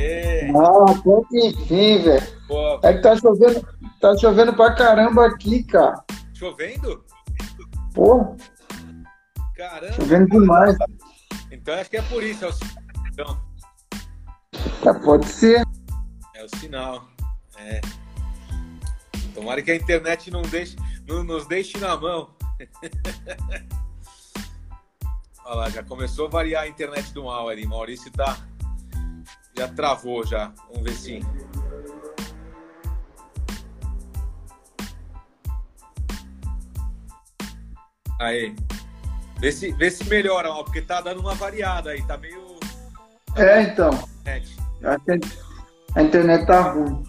Aê! Ah, até que enfim, velho. É que tá chovendo, tá chovendo pra caramba aqui, cara. Chovendo? Pô. Caramba. Chovendo demais. Então acho que é por isso, é o então. É, pode ser. É o sinal. É. Tomara que a internet não, deixe, não nos deixe na mão. Olha lá, já começou a variar a internet do mal ali. Maurício tá. Já travou já. Vamos ver se. Aí. Vê se, vê se melhora, ó, porque tá dando uma variada aí, tá meio. É, então. A internet tá ruim.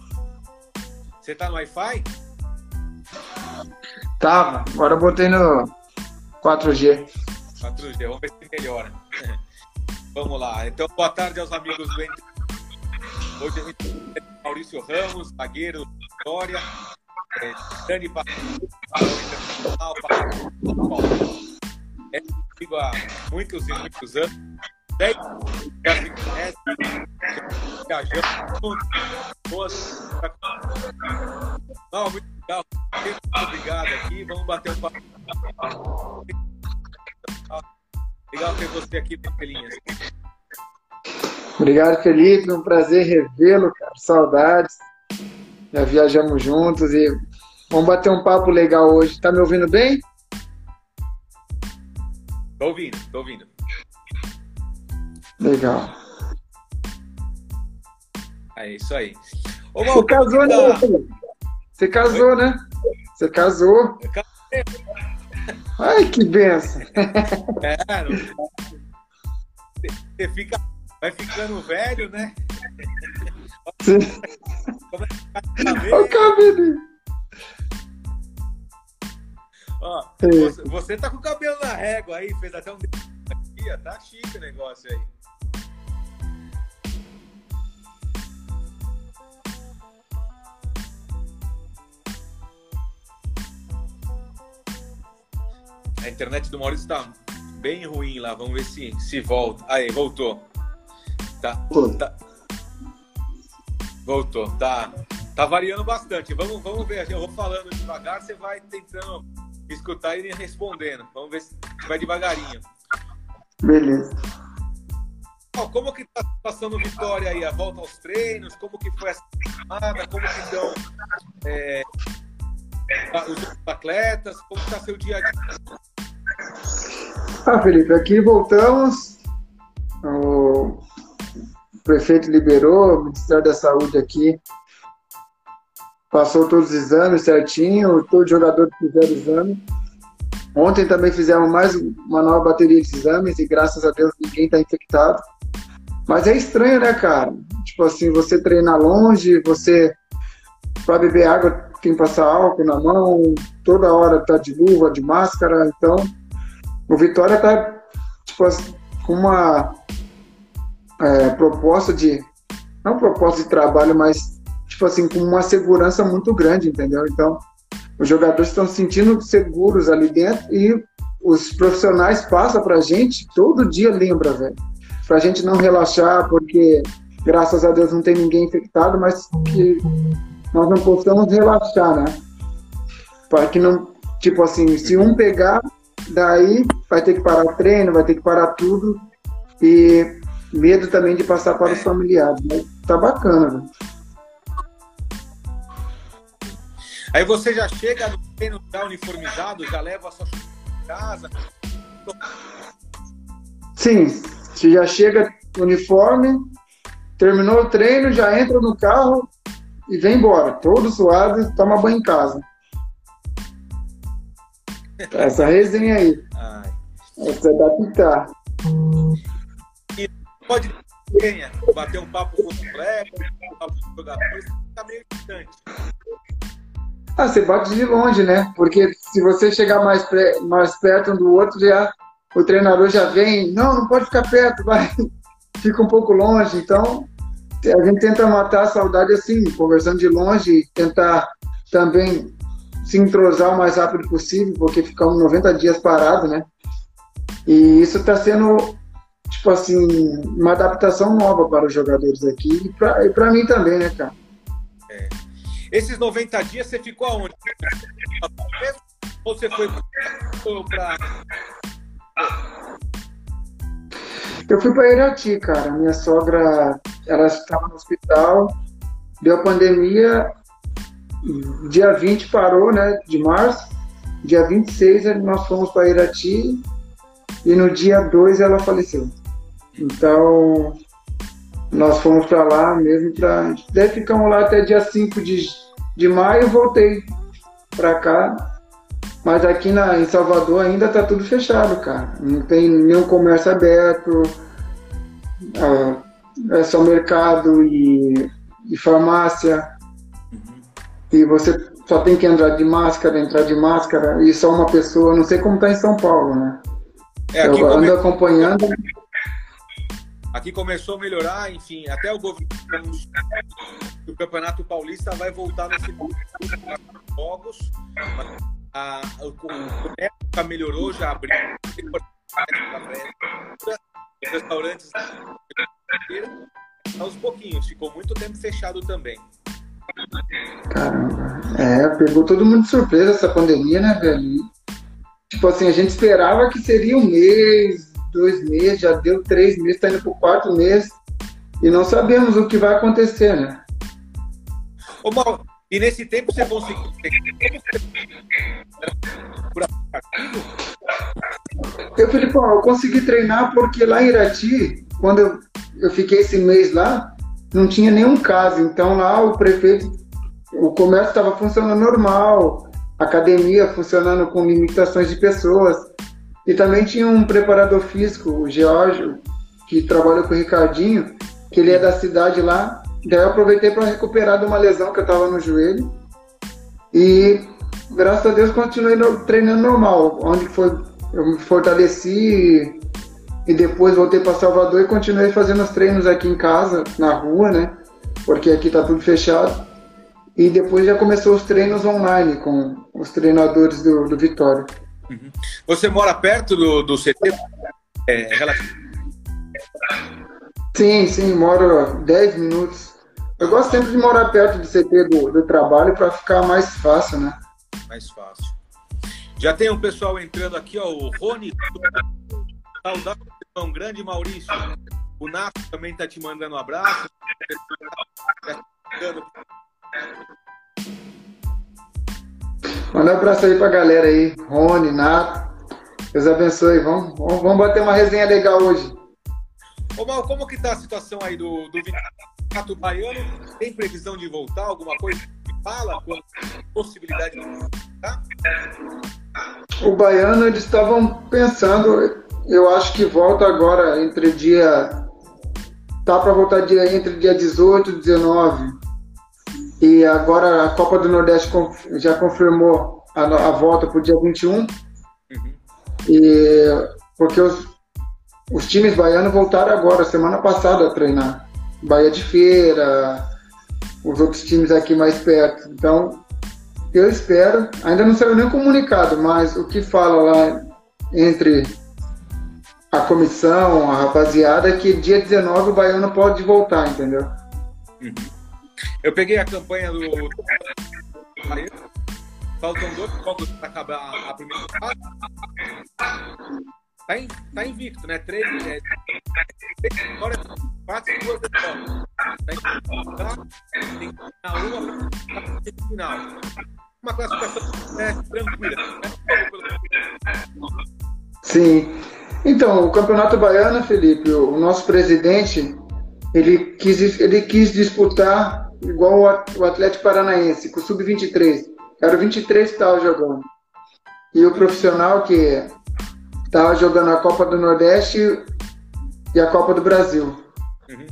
Você tá no Wi-Fi? Tava, agora eu botei no 4G. 4G, vamos ver se melhora. vamos lá. Então, boa tarde aos amigos do Entre. Hoje a gente tem Maurício Ramos, zagueiro Vitória, é, Dani Internacional, é comigo há muitos e muitos anos. Dez viajando juntos. Não, muito legal. Muito obrigado aqui. Vamos bater um papo. Legal ter você aqui, Papelinhas. Obrigado, Felipe. Um prazer revê-lo, cara. Saudades. Já viajamos juntos e vamos bater um papo legal hoje. Tá me ouvindo bem? Tô ouvindo, tô ouvindo. Legal. É isso aí. Ô, Você casou, né? Você casou, Oi? né? Você casou. Ai, que benção. É, você fica, vai ficando velho, né? O cabelo. Ó, você, você tá com o cabelo na régua aí, fez até um tá chique o negócio aí. A internet do Maurício tá bem ruim lá, vamos ver se, se volta. Aí, voltou. Tá, tá. Voltou, tá. Tá variando bastante. Vamos, vamos ver. Eu vou falando devagar, você vai tentando escutar ele respondendo. Vamos ver se vai devagarinho. Beleza. como que tá passando Vitória aí? A volta aos treinos? Como que foi essa semana? Como que estão é, os atletas? Como está seu dia a dia? Ah, Felipe, aqui voltamos. O prefeito liberou, o Ministério da Saúde aqui passou todos os exames certinho, todos os jogadores fizeram exame. Ontem também fizemos mais uma nova bateria de exames e graças a Deus ninguém está infectado. Mas é estranho, né, cara? Tipo assim, você treina longe, você para beber água tem que passar álcool na mão, toda hora tá de luva, de máscara, então o Vitória tá tipo assim, com uma é, proposta de não proposta de trabalho, mas tipo assim, com uma segurança muito grande, entendeu? Então, os jogadores estão se sentindo seguros ali dentro e os profissionais passam pra gente, todo dia lembra, velho. Pra gente não relaxar, porque graças a Deus não tem ninguém infectado, mas que nós não possamos relaxar, né? Para que não, tipo assim, se um pegar, daí vai ter que parar o treino, vai ter que parar tudo. E medo também de passar para os familiares. Mas tá bacana, velho. Aí você já chega no treino já uniformizado, já leva a sua casa. Sim, você já chega uniforme, terminou o treino, já entra no carro e vem embora, todo suado, toma banho em casa. Essa resenha aí. Ai. Essa é da Pitar. Pode bater um papo com o colega, um papo com o jogador, fica meio distante. Ah, você bate de longe, né? Porque se você chegar mais, mais perto um do outro, já o treinador já vem, não, não pode ficar perto, vai, fica um pouco longe. Então, a gente tenta matar a saudade assim, conversando de longe, tentar também se entrosar o mais rápido possível, porque ficamos 90 dias parados, né? E isso está sendo tipo assim, uma adaptação nova para os jogadores aqui e para mim também, né, cara? É. Esses 90 dias você ficou aonde? Ou você foi para. Eu fui para Irati, cara. Minha sogra, ela estava no hospital, deu pandemia, dia 20 parou, né, de março. Dia 26 nós fomos para Irati e no dia 2 ela faleceu. Então, nós fomos para lá mesmo para. Daí ficamos lá até dia 5 de, de maio, voltei para cá. Mas aqui na, em Salvador ainda tá tudo fechado, cara. Não tem nenhum comércio aberto. Ah, é só mercado e, e farmácia. E você só tem que entrar de máscara, entrar de máscara, e só uma pessoa. Não sei como tá em São Paulo, né? É, Eu ando come... acompanhando. Aqui começou a melhorar, enfim, até o governo o Campeonato Paulista vai voltar no segundo jogos. A, comércio melhorou, já abriu. Os restaurantes aos pouquinhos, ficou muito tempo fechado também. Caramba. É, pegou todo mundo de surpresa essa pandemia, né, velho? Tipo assim, a gente esperava que seria um mês, dois meses, já deu três meses, tá indo pro quarto mês e não sabemos o que vai acontecer, né? Ô, Mauro, e nesse tempo você conseguiu. Eu, Filipão, eu consegui treinar porque lá em Irati, quando eu, eu fiquei esse mês lá, não tinha nenhum caso. Então lá o prefeito, o comércio estava funcionando normal, academia funcionando com limitações de pessoas. E também tinha um preparador físico, o Geórgio, que trabalha com o Ricardinho, que ele é da cidade lá. Daí eu aproveitei para recuperar de uma lesão que eu estava no joelho. E graças a Deus continuei treinando normal. Onde foi, eu me fortaleci e depois voltei para Salvador e continuei fazendo os treinos aqui em casa, na rua, né? Porque aqui tá tudo fechado. E depois já começou os treinos online com os treinadores do, do Vitória. Uhum. Você mora perto do, do CT? É, Sim, sim, moro 10 minutos. Eu gosto sempre de morar perto do CT do, do trabalho para ficar mais fácil, né? Mais fácil. Já tem um pessoal entrando aqui, ó, o Rony. Saudação grande, Maurício. O Nato também tá te mandando um abraço. Manda um abraço aí pra galera aí. Rony, Nato. Deus abençoe. Vamos, vamos, vamos bater uma resenha legal hoje. Ô Mal, como que tá a situação aí do, do Vitor Baiano? Tem previsão de voltar? Alguma coisa que fala com possibilidade de voltar? O Baiano, eles estavam pensando, eu acho que volta agora entre dia. Tá para voltar dia, entre dia 18 e 19. E agora a Copa do Nordeste já confirmou a, a volta para o dia 21. Uhum. E, porque os, os times baianos voltaram agora, semana passada, a treinar. Bahia de Feira, os outros times aqui mais perto. Então, eu espero, ainda não saiu nem comunicado, mas o que fala lá entre a comissão, a rapaziada, é que dia 19 o baiano pode voltar, entendeu? Uhum. Eu peguei a campanha do. Faltam dois jogos para acabar a primeira fase. Tá, in, tá invicto, né? Três, é, três vitórias, quatro duas derrotas. Tá tem que ganhar uma final. Uma classificação é, tranquila. Né? Sim. Então, o Campeonato Baiano, Felipe, o nosso presidente, ele quis, ele quis disputar igual o Atlético Paranaense, com o Sub-23. Era o 23 que estava jogando. E o profissional que estava jogando a Copa do Nordeste e a Copa do Brasil. Uhum.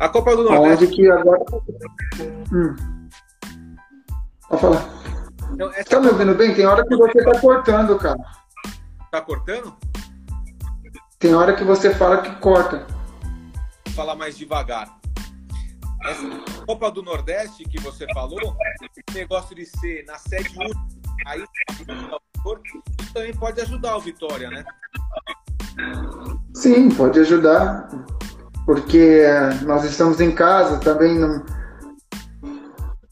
A Copa do Nordeste. Onde que agora. Hum. Pode falar. Então, essa... Tá me ouvindo bem? Tem hora que você tá cortando, cara. Tá cortando? Tem hora que você fala que corta. Vou falar mais devagar. Essa Copa do Nordeste que você falou, esse negócio de ser na sede única, aí também pode ajudar o Vitória, né? Sim, pode ajudar, porque nós estamos em casa, também não,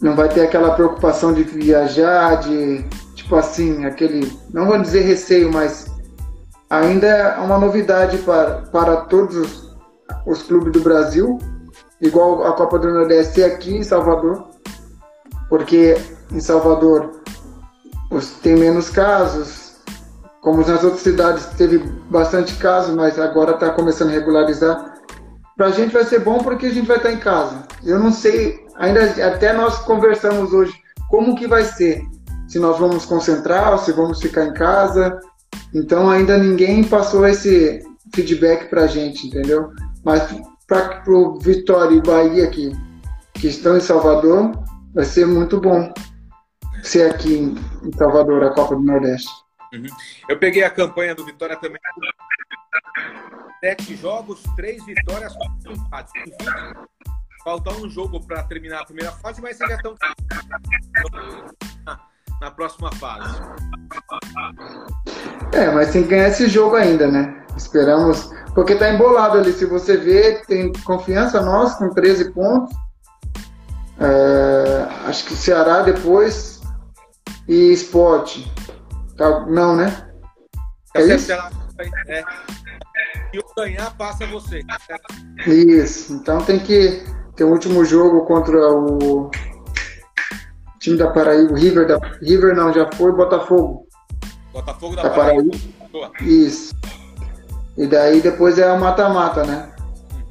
não vai ter aquela preocupação de viajar, de tipo assim, aquele, não vou dizer receio, mas ainda é uma novidade para, para todos os, os clubes do Brasil, igual a Copa do Nordeste aqui em Salvador, porque em Salvador tem menos casos, como nas outras cidades teve bastante casos, mas agora está começando a regularizar. Para a gente vai ser bom porque a gente vai estar tá em casa. Eu não sei, ainda até nós conversamos hoje como que vai ser, se nós vamos concentrar ou se vamos ficar em casa. Então ainda ninguém passou esse feedback para a gente, entendeu? Mas para o Vitória e Bahia aqui, que estão em Salvador, vai ser muito bom ser aqui em Salvador, a Copa do Nordeste. Uhum. Eu peguei a campanha do Vitória também. Sete jogos, três vitórias, quatro empates. Enfim, falta um jogo para terminar a primeira fase, mas já estão na próxima fase. É, mas tem que ganhar esse jogo ainda, né? Esperamos. Porque tá embolado ali. Se você vê, tem confiança nossa com 13 pontos. É, acho que o Ceará depois e Sport. Tá, não, né? É isso? É. E o ganhar passa você. Isso. Então tem que ter o último jogo contra o time da Paraíba, o River da River não já foi, Botafogo. Botafogo da, da Paraíba. Paraíba. Isso. E daí depois é a mata-mata, né?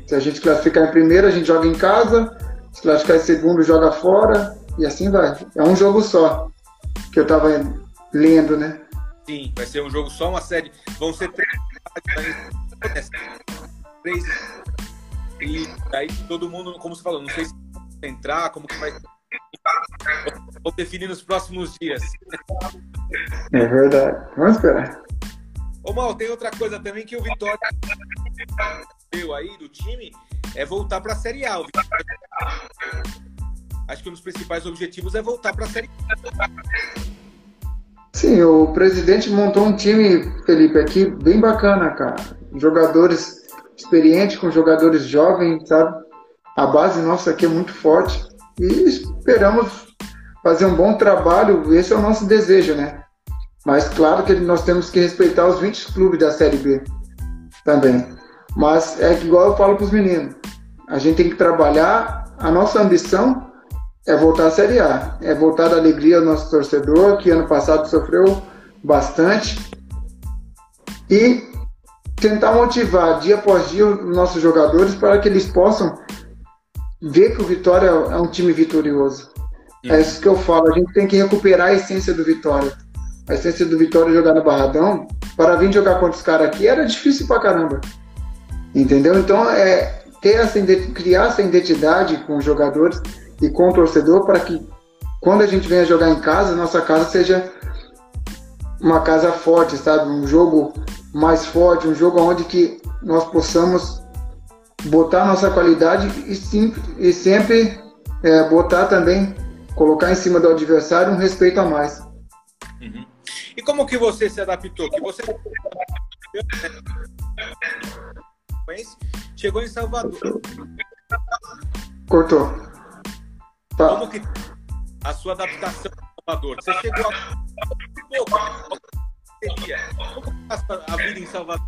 Se a gente classificar em primeiro, a gente joga em casa. Se classificar em segundo, joga fora. E assim vai. É um jogo só que eu tava lendo, né? Sim, vai ser um jogo só, uma série. Vão ser três. três e aí todo mundo, como você falou, não sei se entrar, como que vai. Vou definir nos próximos dias. É verdade. Vamos esperar. Ô Mal, tem outra coisa também que o Vitória deu aí do time é voltar para a Série A. Acho que um dos principais objetivos é voltar para a Série A. Sim, o presidente montou um time, Felipe, aqui bem bacana, cara. Jogadores experientes com jogadores jovens, sabe? A base nossa aqui é muito forte e esperamos fazer um bom trabalho. Esse é o nosso desejo, né? Mas claro que nós temos que respeitar os 20 clubes da Série B também. Mas é igual eu falo para os meninos: a gente tem que trabalhar. A nossa ambição é voltar à Série A, é voltar da alegria ao nosso torcedor, que ano passado sofreu bastante, e tentar motivar dia após dia os nossos jogadores para que eles possam ver que o Vitória é um time vitorioso. É isso que eu falo, a gente tem que recuperar a essência do Vitória. A essência do Vitória jogar no Barradão, para vir jogar contra os caras aqui era difícil pra caramba. Entendeu? Então é ter essa criar essa identidade com os jogadores e com o torcedor para que quando a gente venha jogar em casa, nossa casa seja uma casa forte, sabe? Um jogo mais forte, um jogo onde que nós possamos botar nossa qualidade e, sim, e sempre é, botar também, colocar em cima do adversário um respeito a mais. Uhum. E como que você se adaptou? Que você chegou em Salvador. Cortou. Tá. Como que a sua adaptação em Salvador? Você chegou a. Como a vida em Salvador?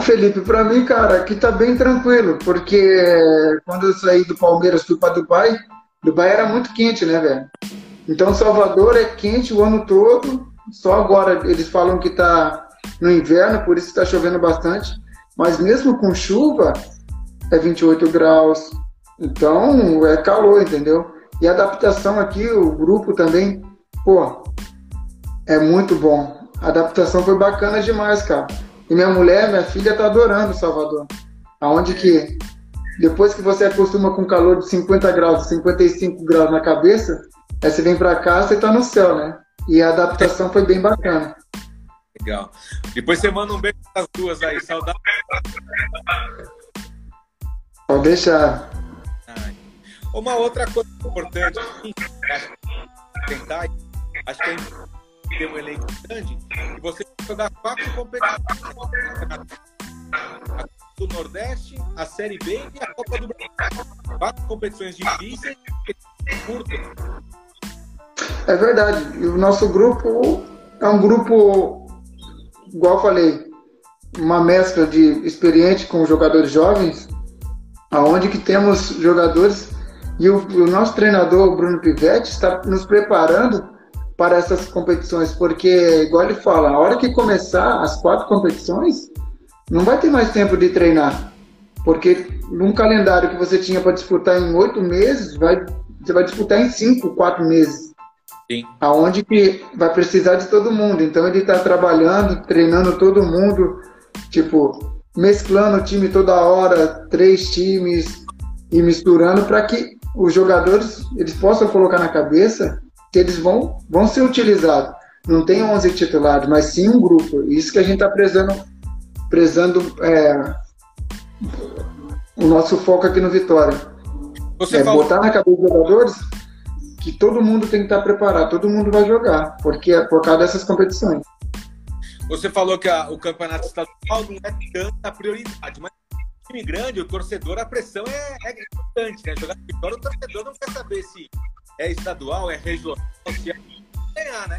Felipe, para mim, cara, aqui tá bem tranquilo, porque quando eu saí do Palmeiras fui para Dubai, Dubai era muito quente, né, velho? Então Salvador é quente o ano todo, só agora eles falam que tá no inverno, por isso está chovendo bastante, mas mesmo com chuva é 28 graus, então, é calor, entendeu? E a adaptação aqui, o grupo também, pô, é muito bom. A adaptação foi bacana demais, cara. E minha mulher, minha filha, tá adorando Salvador. Aonde que, depois que você acostuma com calor de 50 graus, 55 graus na cabeça, aí você vem pra cá, você tá no céu, né? E a adaptação foi bem bacana. Legal. Depois você manda um beijo para as duas aí, saudade. Pode deixar. Uma outra coisa importante, tentar, acho que é ter um elenco grande, e você jogar quatro competições. Do Nordeste, a Série B e a Copa do Brasil. Quatro competições difíceis curtas. É verdade. E o nosso grupo é um grupo, igual eu falei, uma mescla de experiente com jogadores jovens, aonde que temos jogadores e o, o nosso treinador, Bruno Pivetti, está nos preparando para essas competições, porque, igual ele fala, a hora que começar as quatro competições, não vai ter mais tempo de treinar. Porque num calendário que você tinha para disputar em oito meses, vai, você vai disputar em cinco, quatro meses. Sim. Aonde que vai precisar de todo mundo. Então ele está trabalhando, treinando todo mundo, tipo, mesclando o time toda hora, três times, e misturando para que os jogadores eles possam colocar na cabeça eles vão, vão ser utilizados. Não tem 11 titulares, mas sim um grupo. Isso que a gente está prezando, prezando é, o nosso foco aqui no Vitória. Você é falou, botar na cabeça dos jogadores que todo mundo tem que estar preparado, todo mundo vai jogar, porque é por causa dessas competições. você falou que a- o campeonato estadual não é tanta prioridade, mas time grande, o torcedor, a pressão é, é importante, né? Jogar Vitória, o torcedor não quer saber se é estadual, é regional, se é ganhar, né?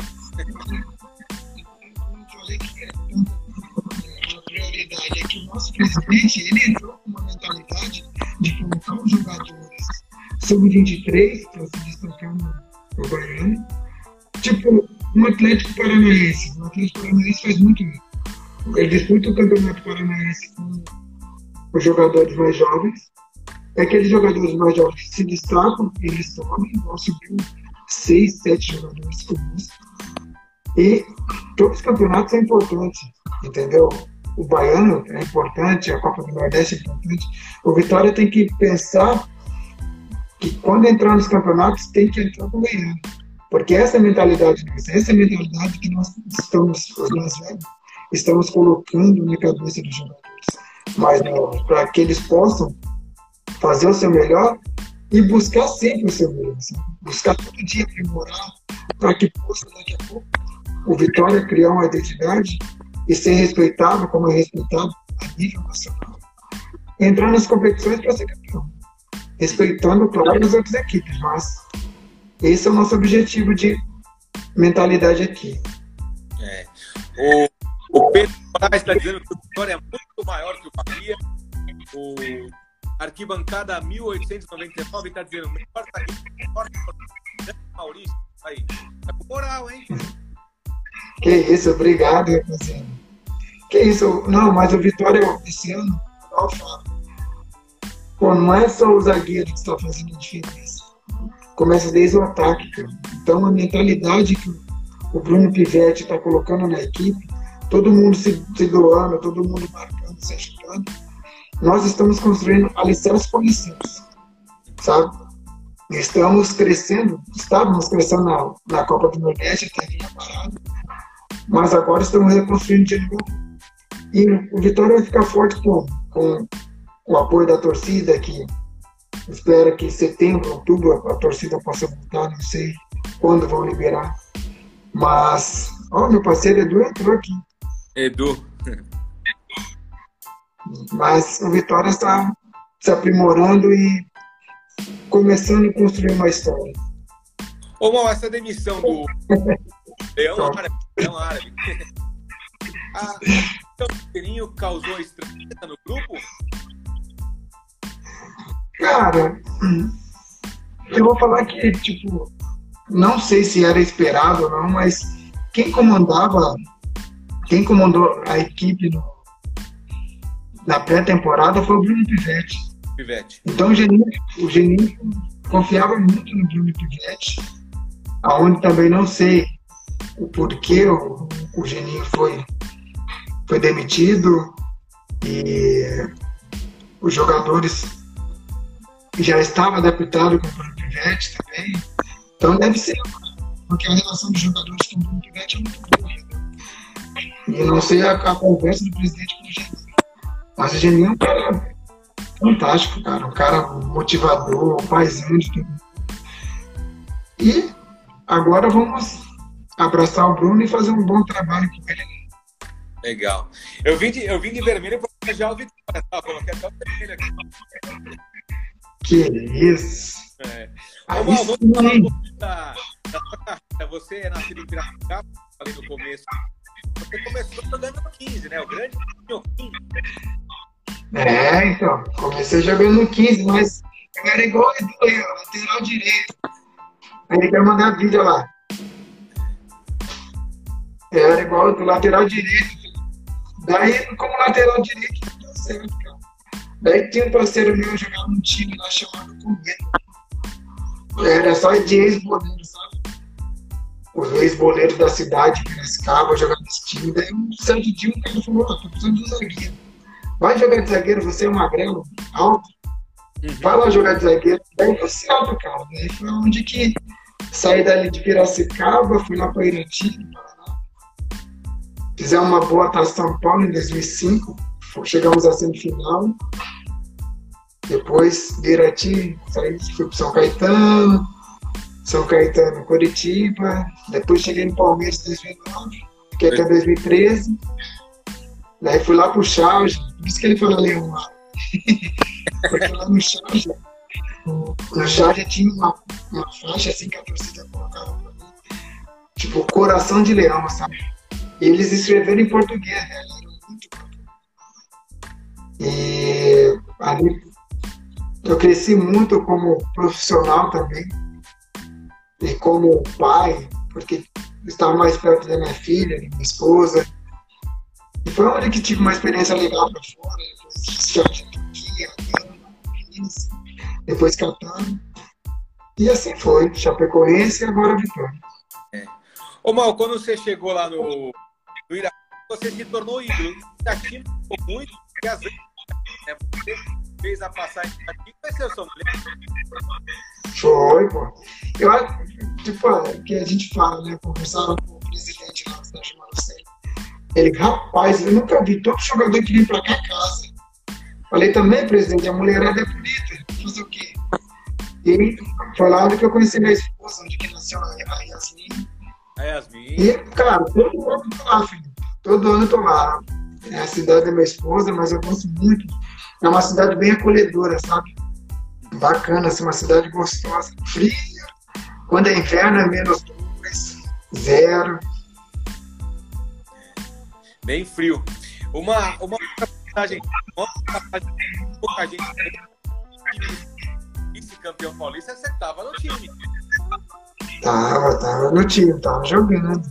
Prioridade é que o nosso presidente ele entrou com uma mentalidade de colocar os jogadores sub-23 para se destacar no, Baiano. Tipo, um Atlético Paranaense. O Atlético Paranaense faz muito isso. Ele disputa o Campeonato Paranaense com os jogadores mais jovens. É aqueles jogadores mais jovens que se destacam, eles sobem, vão subir seis, sete jogadores comuns. E todos os campeonatos são importantes, entendeu? O Baiano é importante, a Copa do Nordeste é importante. O Vitória tem que pensar que quando entrar nos campeonatos tem que entrar com ganhar. Porque essa é a mentalidade essa é a mentalidade que nós estamos, velhos, estamos colocando na cabeça dos jogadores. Mas para que eles possam fazer o seu melhor e buscar sempre o seu melhor. sabe? Buscar todo dia aprimorar para que possa daqui a pouco o Vitória criar uma identidade e ser respeitado como é respeitado a nível nacional. Entrar nas competições para ser campeão. Respeitando, claro, as outras equipes, mas esse é o nosso objetivo de mentalidade aqui. É. O, o Pedro Moraes está dizendo que o Vitória é muito maior que o Bahia. O Arquibancada 1899 está dizendo melhor tá aqui, melhor que o Maurício. Aí, tá com moral, hein? Que isso, obrigado, rapaziada. Que isso, não, mas o Vitória esse ano, igual eu falo, pô, não é só o zagueiro que está fazendo a diferença. Começa desde o ataque, cara. Então a mentalidade que o Bruno Pivetti está colocando na equipe, todo mundo se, se doando, todo mundo marcando, se ajudando. Nós estamos construindo alicerce por alicerce, sabe? Estamos crescendo, estávamos crescendo na, na Copa do Nordeste, até vinha parado, mas agora estamos reconstruindo de novo. E o Vitória vai ficar forte com, com o apoio da torcida, que espera que em setembro, outubro, a, a torcida possa voltar, não sei quando vão liberar. Mas, ó, meu parceiro Edu entrou aqui. Edu. Mas o Vitória está se aprimorando e começando a construir uma história. Ô, Mal, essa demissão do Leão. Árabe, Leão Árabe. A então, o Pedrinho causou estranheza no grupo? Cara, eu vou falar que, tipo, não sei se era esperado ou não, mas quem comandava, quem comandou a equipe no- na pré-temporada foi o Bruno Pivetti. Pivete. Então o Geninho, o Geninho confiava muito no Bruno Pivetti, aonde também não sei o porquê o, o Geninho foi, foi demitido e os jogadores já estavam adaptados com o Bruno Pivetti também. Então deve ser, porque a relação dos jogadores com o Bruno Pivetti é muito boa. né? E não sei a, a conversa do presidente com o Geninho. Mas o Geninho é um cara fantástico, cara. Um cara motivador, um paizão de tudo. E agora vamos abraçar o Bruno e fazer um bom trabalho com ele Legal. Eu vim de, eu vim de vermelho para já o Vitória, tá? Coloquei até o vermelho aqui. Que isso! É. Aí vamos falar um pouco da, da sua carreira. Você é nascido em Piracicaba, falei no começo. Você começou jogando no 15, né? O grande Pinhoquinho. É, então, comecei jogando no 15, mas eu era igual o Edu aí, ó, lateral direito. Ele quer mandar vídeo lá. Eu era igual do lateral direito. Daí, como lateral direito, não deu certo, cara. Daí tinha um parceiro meu jogava num time lá chamado Cometa. Era só de ex-boleiro, sabe? Os ex-boleiros da cidade, Piracicaba, jogando nesse time. Daí um certo dia um cara falou, ó, tô precisando de um zagueiro. Vai jogar de zagueiro, você é magrelo, alto. Vai lá jogar de zagueiro. Daí deu certo, cara. Daí foi onde que saí dali de Piracicaba, fui lá para Irati. Fizemos uma boa taça São Paulo em 2005. Chegamos à semifinal. Depois de Irati, saí, fui para São Caetano. São Caetano, Curitiba. Depois cheguei no Palmeiras em 2009. Fiquei até 2013. Daí fui lá pro Charge. Por isso que ele falou Leão lá. Porque lá no Charge, no Charge tinha uma, uma faixa assim que a torcida colocava pra mim. Tipo, coração de leão, sabe? E eles escreveram em português, né? Muito. E ali eu cresci muito como profissional também. E como pai, porque estava mais perto da minha filha, da minha esposa. E foi onde que tive uma experiência legal para fora. Depois Paris, depois. E assim foi. Chapecoense e agora Vitória. Ô, Mal, quando você chegou lá no, no você se tornou ídolo. Ficou muito, porque às vezes né, você fez a passagem aqui, vai ser o Paulo. Foi, pô. Eu acho, tipo, é, que a gente fala, né? Conversava com o presidente lá da Jumarucena. Ele, rapaz, eu nunca vi todo jogador que vem pra cá casa. Falei também, presidente, a mulherada é bonita. Fazer o quê? E foi lá onde que eu conheci minha esposa, onde que nasceu a a Yasmin. A Yasmin. E, cara, todo ano eu tô lá, filho. Todo ano eu tô lá. É a cidade da minha esposa, mas eu gosto muito. É uma cidade bem acolhedora, sabe? Bacana, assim, uma cidade gostosa. Fria. Quando é inverno é menos dois, zero. Bem frio. Uma, uma passagem, pouca gente vice-campeão paulista, você tava no time. Tava, tava no time, tava jogando.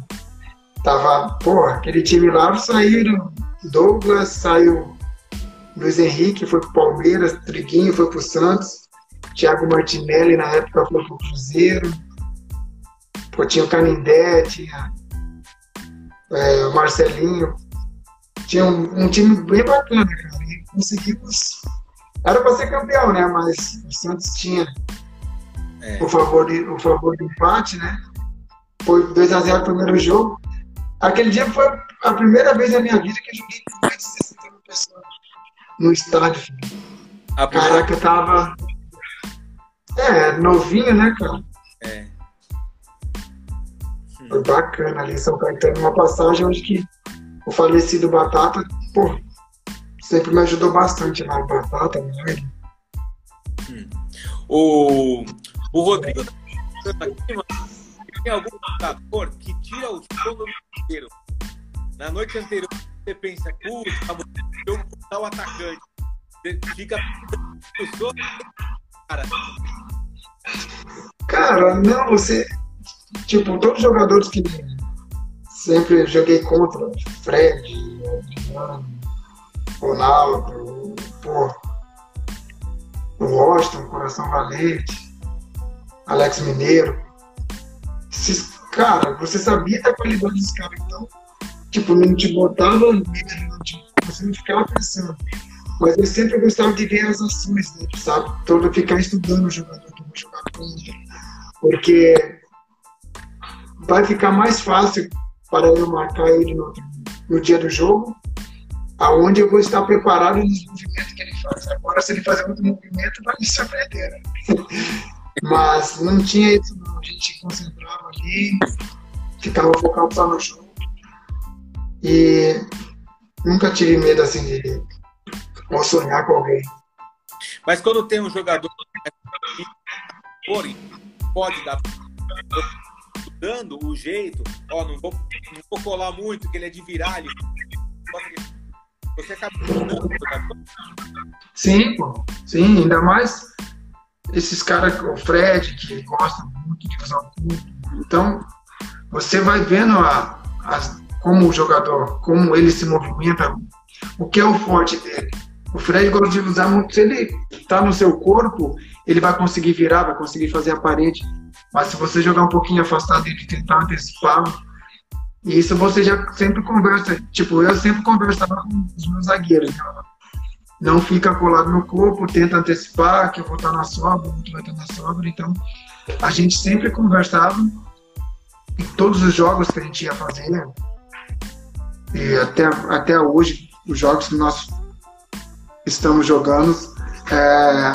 Tava, porra, aquele time lá saíram. Douglas saiu. Luiz Henrique foi pro Palmeiras, Triguinho foi pro Santos, Thiago Martinelli na época foi pro Cruzeiro. Pô, tinha o Canindé, tinha é, o Marcelinho. Tinha um, um time bem bacana, cara. E conseguimos. Era para ser campeão, né? Mas o Santos tinha É. o favor, o favor do empate, né? Foi 2x0 o primeiro jogo. Aquele dia foi a primeira vez na minha vida que eu joguei com mais de 60 mil pessoas no estádio. filho. A primeira Caraca, eu tava. É, novinho, né, cara? É. Foi bacana ali em São Caetano, uma passagem onde que o falecido Batata, pô, sempre me ajudou bastante lá, o Batata, né? O, o Rodrigo tá tem algum jogador que tira o sono inteiro. Na noite anterior, você pensa, vou botar o atacante. Fica cara. Cara, não, você. Tipo, todos os jogadores que sempre joguei contra, Fred, Adriano, Ronaldo, pô, o Washington, Coração Valente, Alex Mineiro. Esses, cara, você sabia da qualidade dos caras, então, tipo, não te botava não te- não ficava pensando. Mas eu sempre gostava de ver as ações dele, sabe? Todo ficar estudando o jogador eu vou jogar contra. Porque vai ficar mais fácil para eu marcar ele no, no dia do jogo, aonde eu vou estar preparado nos movimentos que ele faz. Agora, se ele fazer outro movimento, vai me surpreender. Mas não tinha isso, não. A gente concentrava ali, ficava focado só no jogo. E nunca tive medo assim de ou sonhar com alguém. Mas quando tem um jogador pode dar dando o jeito, ó, não vou, não vou colar muito, que ele é de virar, ele... você acaba dando Sim, pô. Sim, ainda mais esses caras, o Fred, que gosta muito de usar o público. Então, você vai vendo a, a, como o jogador, como ele se movimenta, o que é o forte dele. O Fred gosta de usar muito. Se ele está no seu corpo, ele vai conseguir virar, vai conseguir fazer a parede. Mas se você jogar um pouquinho afastado e tentar antecipar, isso você já sempre conversa. Tipo, eu sempre conversava com os meus zagueiros. Né? Não fica colado no corpo, tenta antecipar, que eu vou estar na sobra, outro vai estar na sobra. Então, a gente sempre conversava em todos os jogos que a gente ia fazer. E até, até hoje, os jogos que nós estamos jogando, é,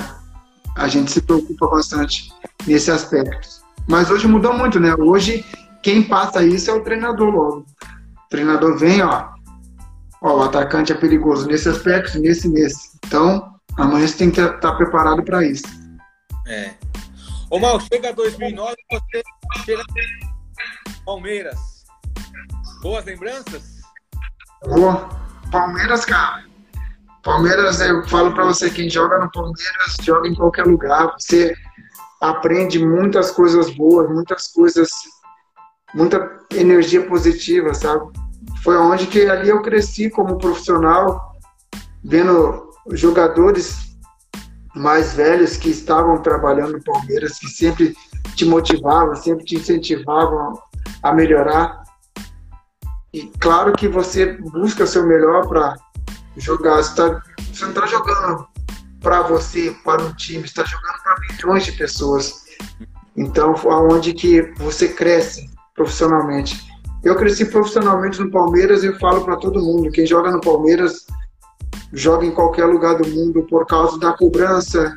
a gente se preocupa bastante nesse aspecto. Mas hoje mudou muito, né? Hoje quem passa isso é o treinador logo. O treinador vem, ó, ó, o atacante é perigoso nesse aspecto, nesse, nesse. Então, amanhã você tem que estar tá preparado para isso. É. Ô Mal, chega 2009, você chega Palmeiras. Boas lembranças? Palmeiras, cara. Palmeiras, eu falo para você, quem joga no Palmeiras, joga em qualquer lugar. Você aprende muitas coisas boas, muitas coisas, muita energia positiva, sabe? Foi onde que ali eu cresci como profissional, vendo jogadores mais velhos que estavam trabalhando no Palmeiras, que sempre te motivavam, sempre te incentivavam a melhorar. E claro que você busca seu melhor para jogar. Você, tá, você não está jogando para você, para um time, está jogando para milhões de pessoas. Então, aonde que você cresce profissionalmente. Eu cresci profissionalmente no Palmeiras e eu falo para todo mundo, quem joga no Palmeiras joga em qualquer lugar do mundo por causa da cobrança,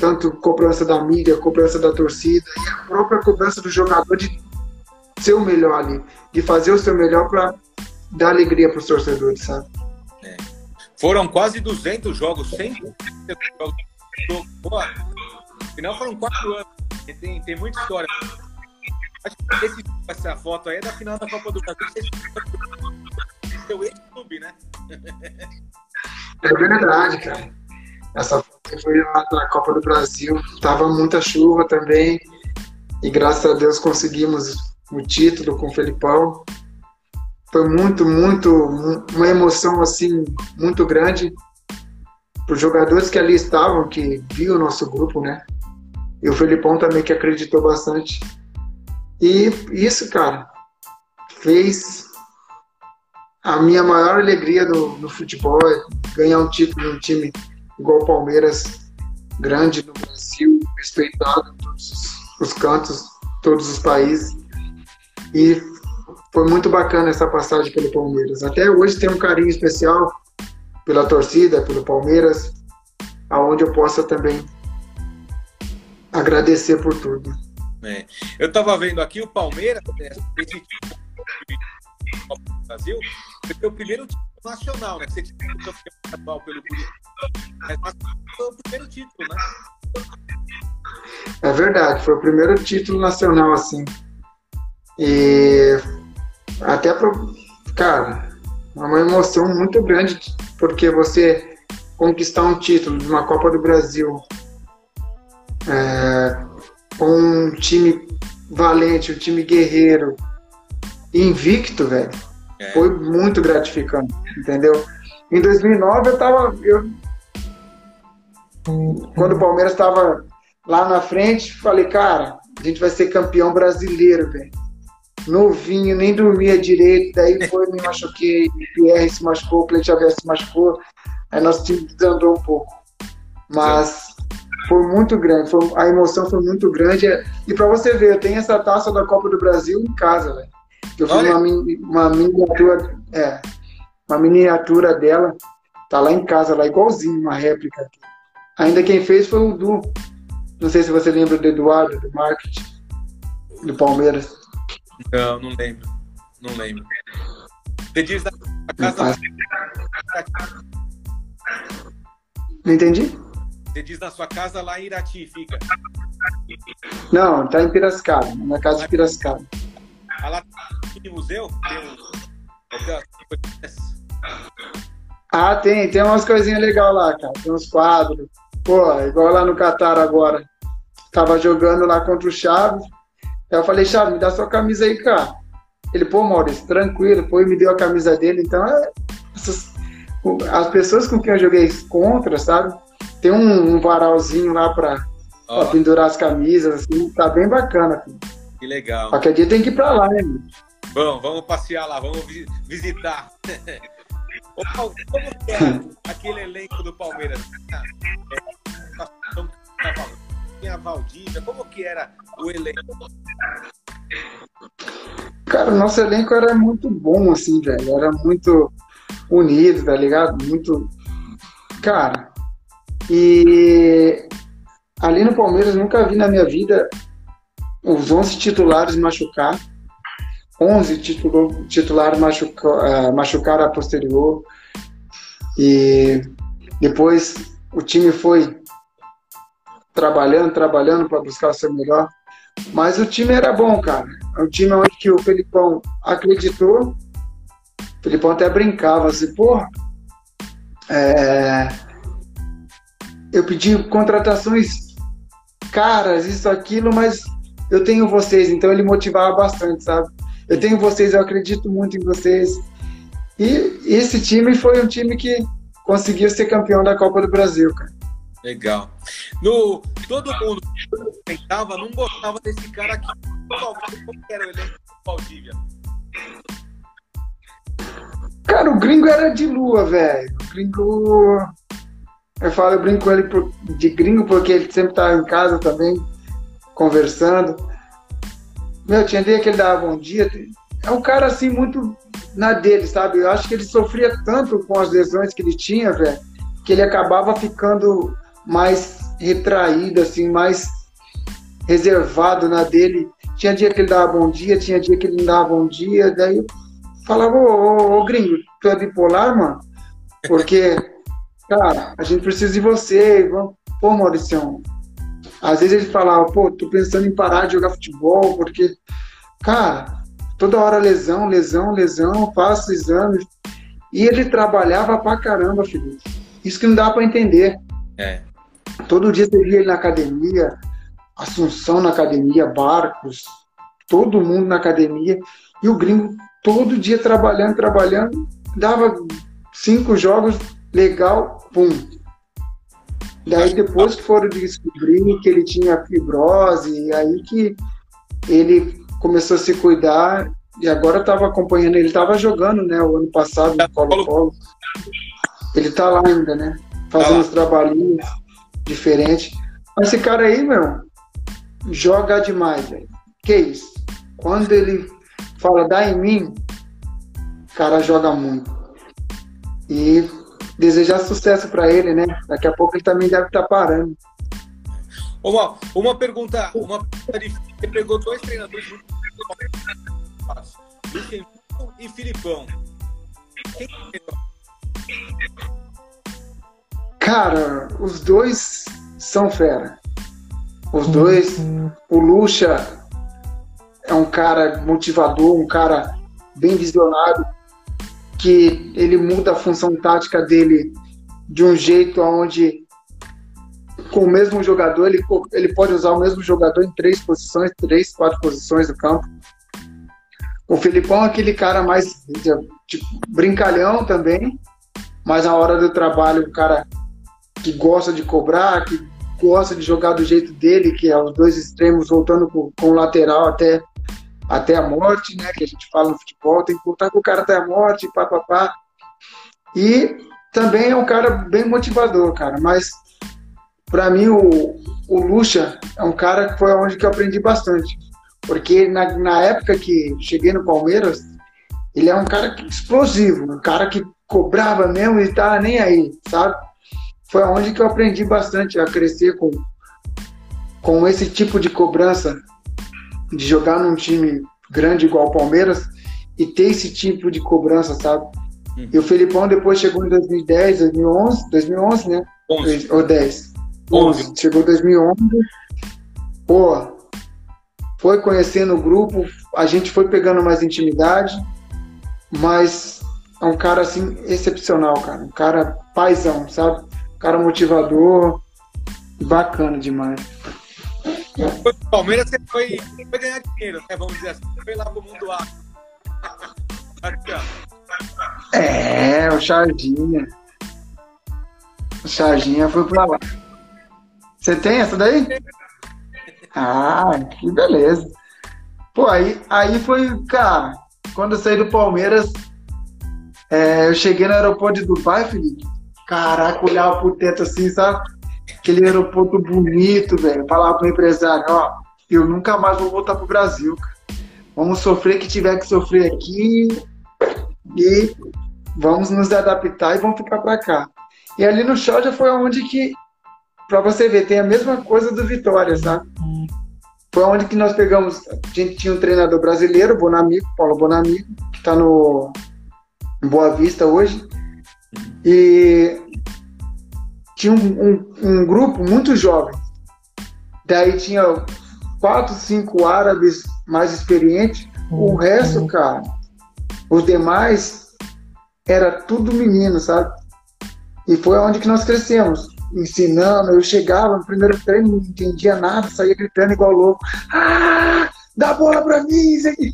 tanto cobrança da mídia, cobrança da torcida e a própria cobrança do jogador de ser o melhor ali, de fazer o seu melhor para dar alegria para os torcedores, sabe? Foram quase 200 jogos, 100 jogos. Pô, afinal foram quatro anos. Tem, tem muita história. Acho que esse, essa foto aí é da final da Copa do Brasil. Seu ex-clube, né? É verdade, cara. Essa foto foi lá da Copa do Brasil. Tava muita chuva também. E graças a Deus conseguimos o título com o Felipão foi muito, muito, uma emoção assim muito grande para os jogadores que ali estavam, que viu o nosso grupo, né? E o Felipão também que acreditou bastante. E isso, cara, fez a minha maior alegria no, no futebol é ganhar um título num time igual o Palmeiras, grande no Brasil, respeitado em todos os, os cantos, todos os países. E foi muito bacana essa passagem pelo Palmeiras. Até hoje tem um carinho especial pela torcida, pelo Palmeiras, aonde eu possa também agradecer por tudo. É. Eu estava vendo aqui o Palmeiras, né, esse Brasil, foi o primeiro título nacional, né? Você tinha campeão estadual pelo Mas foi o primeiro título, né? É verdade, foi o primeiro título nacional, assim. E até para cara, é uma emoção muito grande porque você conquistar um título de uma Copa do Brasil é, com um time valente, um time guerreiro, invicto, velho, é. foi muito gratificante, entendeu? Em 2009 eu tava, eu, quando o Palmeiras estava lá na frente, falei, cara, a gente vai ser campeão brasileiro, velho novinho, nem dormia direito, daí foi, me machuquei, o Pierre se machucou, o Cleiton Xavier se machucou, aí nosso time desandou um pouco. Mas foi muito grande, foi, a emoção foi muito grande. E para você ver, eu tenho essa taça da Copa do Brasil em casa, velho. Eu fiz uma, uma miniatura, é, uma miniatura dela, tá lá em casa, lá igualzinho, uma réplica. Ainda quem fez foi o Du. Não sei se você lembra do Eduardo, do marketing, do Palmeiras. Não, não lembro. Não lembro. Você diz da casa. Não, não entendi? Você diz na sua casa lá em Irati, fica. Não, tá em Piracicaba, na casa de Piracicaba. Ah, lá tá tem museu? Ah, tem, tem umas coisinhas legais lá, cara. Tem uns quadros. Pô, igual lá no Catar agora. Tava jogando lá contra o Chaves. Aí eu falei, Chaves, me dá sua camisa aí, cara. Ele, pô, Maurício, tranquilo, pô, e me deu a camisa dele. Então, é, essas, as pessoas com quem eu joguei contra, sabe? Tem um, um varalzinho lá pra, oh. pra, pendurar as camisas, assim, tá bem bacana. Filho. Que legal. Qualquer dia tem que ir pra lá, né? Vamos, vamos passear lá, vamos visitar. Ô, Paulo, como é aquele elenco do Palmeiras? Tinha a Valdívia, como que era o elenco? Cara, o nosso elenco era muito bom, assim, velho. Era muito unido, tá ligado? Muito. Cara. E ali no Palmeiras nunca vi na minha vida os 11 titulares machucar. 11 titulo, titulares machuca, uh, machucaram a posterior. E depois o time foi trabalhando, trabalhando para buscar o seu melhor. Mas o time era bom, cara. É um time onde que o Felipão acreditou. O Felipão até brincava assim, porra. É... Eu pedi contratações caras, isso, aquilo, mas eu tenho vocês, então ele motivava bastante, sabe? Eu tenho vocês, eu acredito muito em vocês. E esse time foi um time que conseguiu ser campeão da Copa do Brasil, cara. Legal. No, todo mundo que tentava não gostava desse cara aqui. Qual era o elenco do Valdívia? Cara, o gringo era de lua, velho. O gringo. Eu falo, eu brinco com ele de gringo porque ele sempre tá em casa também, conversando. Meu, tinha dia que ele dava bom dia. É um cara assim, muito na dele, sabe? Eu acho que ele sofria tanto com as lesões que ele tinha, velho, que ele acabava ficando mais retraído, assim, mais reservado na dele. Tinha dia que ele dava bom dia, tinha dia que ele não dava bom dia, daí eu falava, ô, ô, ô gringo, tu é bipolar, mano? Porque, cara, a gente precisa de você, vamos... pô, Maurício, às vezes ele falava, pô, tô pensando em parar de jogar futebol, porque, cara, toda hora lesão, lesão, lesão, faço exames. E ele trabalhava pra caramba, Felipe. Isso que não dá para entender. É. Todo dia você via ele na academia, Assunção na academia, Barcos, todo mundo na academia. E o gringo todo dia trabalhando, trabalhando, dava cinco jogos, legal, pum. Daí depois que foram descobrir que ele tinha fibrose, aí que ele começou a se cuidar e agora estava acompanhando, ele estava jogando, né, o ano passado no Colo-Colo. Ele está lá ainda, né, fazendo os trabalhinhos diferentes. Mas esse cara aí, meu, joga demais, velho. Que isso? Quando ele fala dá em mim, o cara joga muito. E desejar sucesso para ele, né? Daqui a pouco ele também deve estar tá parando. Uma, uma pergunta, uma pergunta de, pegou dois treinadores e Filipão. Quem é Cara, os dois são fera. Os dois, o Lucha é um cara motivador, um cara bem visionário, que ele muda a função tática dele de um jeito onde com o mesmo jogador, ele, ele pode usar o mesmo jogador em três posições, três, quatro posições do campo. O Filipão é aquele cara mais tipo, brincalhão também, mas na hora do trabalho, o cara que gosta de cobrar, que gosta de jogar do jeito dele, que é os dois extremos voltando com, com o lateral até, até a morte, né? Que a gente fala no futebol, tem que voltar com o cara até a morte, papapá. E também é um cara bem motivador, cara, mas para mim o, o Lucha é um cara que foi onde que eu aprendi bastante. Porque na, na época que cheguei no Palmeiras, ele é um cara explosivo, um cara que cobrava mesmo e tava nem aí, sabe? Foi onde que eu aprendi bastante a crescer com, com esse tipo de cobrança, de jogar num time grande igual o Palmeiras e ter esse tipo de cobrança, sabe? Uhum. E o Felipão depois chegou em 2010, 2011, 2011, né? 11. Ou 10. 11. 11. Chegou 2011. Pô, foi conhecendo o grupo, a gente foi pegando mais intimidade, mas é um cara assim excepcional, cara. Um cara paizão, sabe? Cara motivador, bacana demais. Pro Palmeiras, você foi, foi ganhar dinheiro, né? Vamos dizer assim. Foi lá pro mundo A. É, o Charginha. O Charginha foi pra lá. Você tem essa daí? Ah, que beleza. Pô, aí, aí foi, cara, quando eu saí do Palmeiras, é, eu cheguei no aeroporto de Dubai, Felipe. Caraca, olhava pro teto assim, sabe? Aquele aeroporto bonito, velho. Falava pro empresário, ó, eu nunca mais vou voltar pro Brasil, cara. Vamos sofrer que tiver que sofrer aqui e vamos nos adaptar e vamos ficar pra cá. E ali no show já foi onde que, pra você ver, tem a mesma coisa do Vitória, sabe? Foi onde que nós pegamos, a gente tinha um treinador brasileiro, Bonamigo, Paulo Bonamigo, que tá no Boa Vista hoje. E tinha um, um, um grupo muito jovem. Daí tinha quatro, cinco árabes mais experientes. O resto, cara, os demais era tudo menino, sabe? E foi onde que nós crescemos, ensinando. Eu chegava no primeiro treino, não entendia nada, saía gritando igual louco. Ah, dá bola pra mim! isso aqui."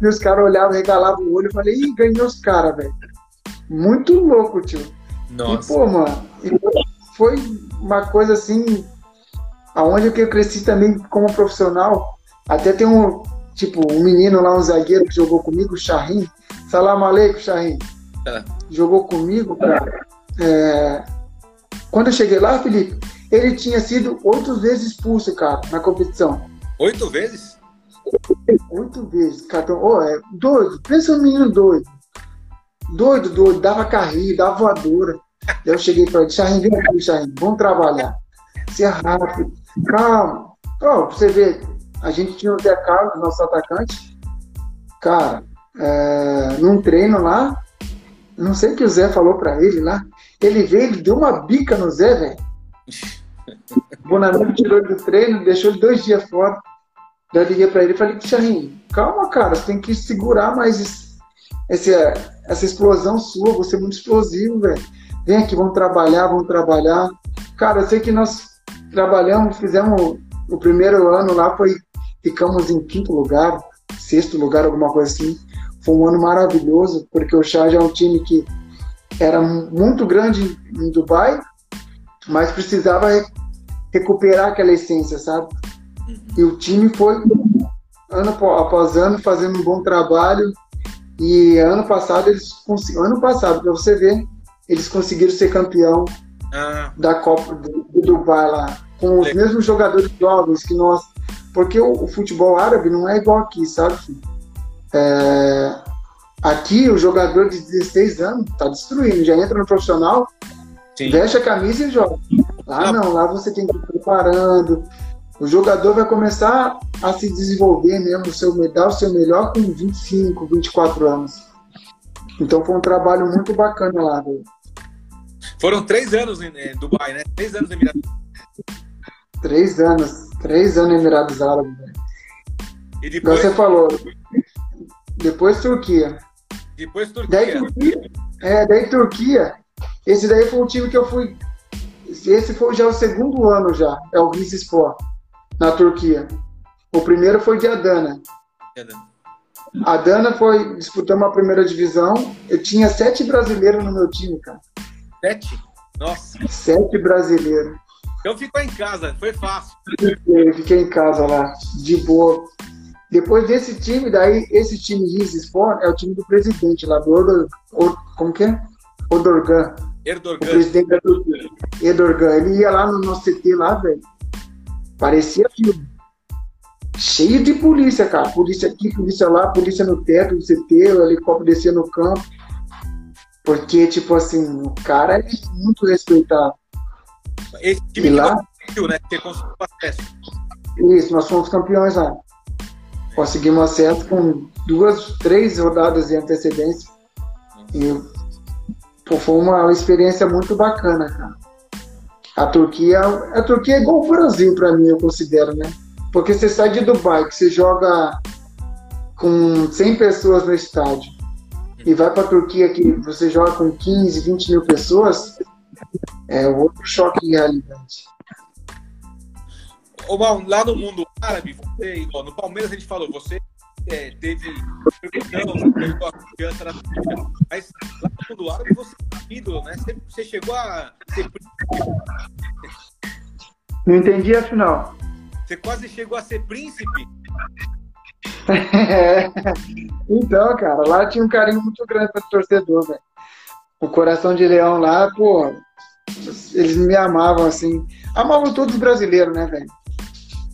E os caras olhavam, regalavam o olho. Eu falei, ih, ganhei os caras, velho. Muito louco, tio. E, Nossa. pô, mano, e foi uma coisa assim, aonde eu cresci também como profissional. Até tem um, tipo, um menino lá, um zagueiro que jogou comigo, o Shahin. Salam aleikum, Shahin. É. Jogou comigo, cara. É, Quando eu cheguei lá, Felipe, ele tinha sido oito vezes expulso, cara, na competição. Oito vezes? Oito vezes, cartão. Ô, é doido, pensa um menino doido. Doido, doido, dava carrinho, dava voadora. Daí eu cheguei pra ele, Charrinho, vem aqui, Charrinho, vamos trabalhar. Você é rápido, calma. Pra você ver, a gente tinha o Zé Carlos, nosso atacante. Cara, é, num treino lá, não sei o que o Zé falou pra ele lá. Ele veio, ele deu uma bica no Zé, velho. O Bonamigo tirou ele do treino, deixou ele dois dias fora. Daí eu liguei pra ele e falei, Charrinho, calma, cara, você tem que segurar mais esse, esse, essa explosão sua, você é muito explosivo, velho. Vem aqui, vamos trabalhar, vamos trabalhar. Cara, eu sei que nós trabalhamos, fizemos o primeiro ano lá, foi, ficamos em quinto lugar, sexto lugar, alguma coisa assim. Foi um ano maravilhoso, porque o Charge é um time que era muito grande em Dubai, mas precisava re- recuperar aquela essência, sabe? E o time foi ano apó- após ano fazendo um bom trabalho. E ano passado eles conseguiram, ano passado, para você ver, eles conseguiram ser campeão Ah, da Copa do, do Dubai lá, com os Legal. mesmos jogadores jovens que nós. Porque o, o futebol árabe não é igual aqui, sabe? É, aqui o jogador de 16 anos tá destruindo, já entra no profissional, sim. veste a camisa e joga. Lá não, lá você tem que ir preparando. O jogador vai começar a se desenvolver mesmo, seu, dar o seu melhor com 25, 24 anos. Então foi um trabalho muito bacana lá, velho. Foram três anos em, Dubai, né? Três anos em Emirados. Três anos, três anos em Emirados Árabes, velho. E Igual depois, você falou. Depois Turquia. depois Daí Turquia. Turquia. É, daí Turquia. Esse daí foi o time que eu fui. Esse foi já o segundo ano já. É o Rize Sport. Na Turquia. O primeiro foi de Adana. Adana foi disputando a primeira divisão. Eu tinha sete brasileiros no meu time, cara. Sete? Nossa. Sete brasileiros. Então ficou em casa, foi fácil. Eu fiquei em casa lá, de boa. Depois desse time, daí, esse time Rize Sport é o time do presidente lá, do Odor, Od- como que é? Odorgan. O Erdogan. presidente da Turquia. Edorgan. Ele ia lá no nosso CT lá, velho. Parecia filme. Cheio de polícia, cara. Polícia aqui, polícia lá, polícia no teto do CT, o helicóptero descia no campo. Porque, tipo assim, o cara é muito respeitado. Esse E time lá, conseguiu, né? Você conseguiu acesso. isso, nós fomos campeões lá. Conseguimos acesso com duas, três rodadas de antecedência. E pô, foi uma experiência muito bacana, cara. A Turquia, a Turquia é igual o Brasil para mim, eu considero, né? Porque você sai de Dubai, que você joga com 100 pessoas no estádio, e vai para a Turquia, que você joga com 15, 20 mil pessoas, é outro choque de realidade. Ô, Mal, lá no mundo árabe, você, igual, no Palmeiras a gente falou, você é, teve repercussão, teve a confiança na mas lá no mundo árabe você é ídolo, né? Você, você chegou a ser Não entendi afinal. Você quase chegou a ser príncipe? É. Então, cara, lá tinha um carinho muito grande para o torcedor, velho. O coração de leão lá, pô, eles me amavam assim. Amavam todos os brasileiros, né, velho?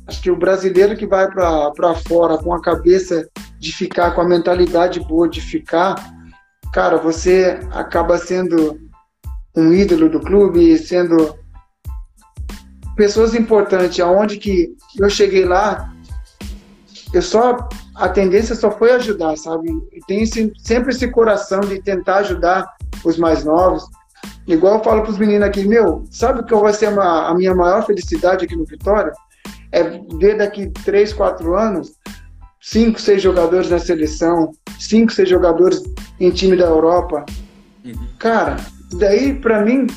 Acho que o brasileiro que vai para fora com a cabeça de ficar, com a mentalidade boa de ficar, cara, você acaba sendo um ídolo do clube, sendo pessoas importantes. Aonde que eu cheguei lá, eu só a tendência só foi ajudar, sabe? E tem sempre esse coração de tentar ajudar os mais novos. Igual eu falo para os meninos aqui, meu, sabe o que vai ser a minha maior felicidade aqui no Vitória? É ver daqui três, quatro anos cinco, seis jogadores na seleção, cinco, seis jogadores em time da Europa. Uhum. Cara, daí para mim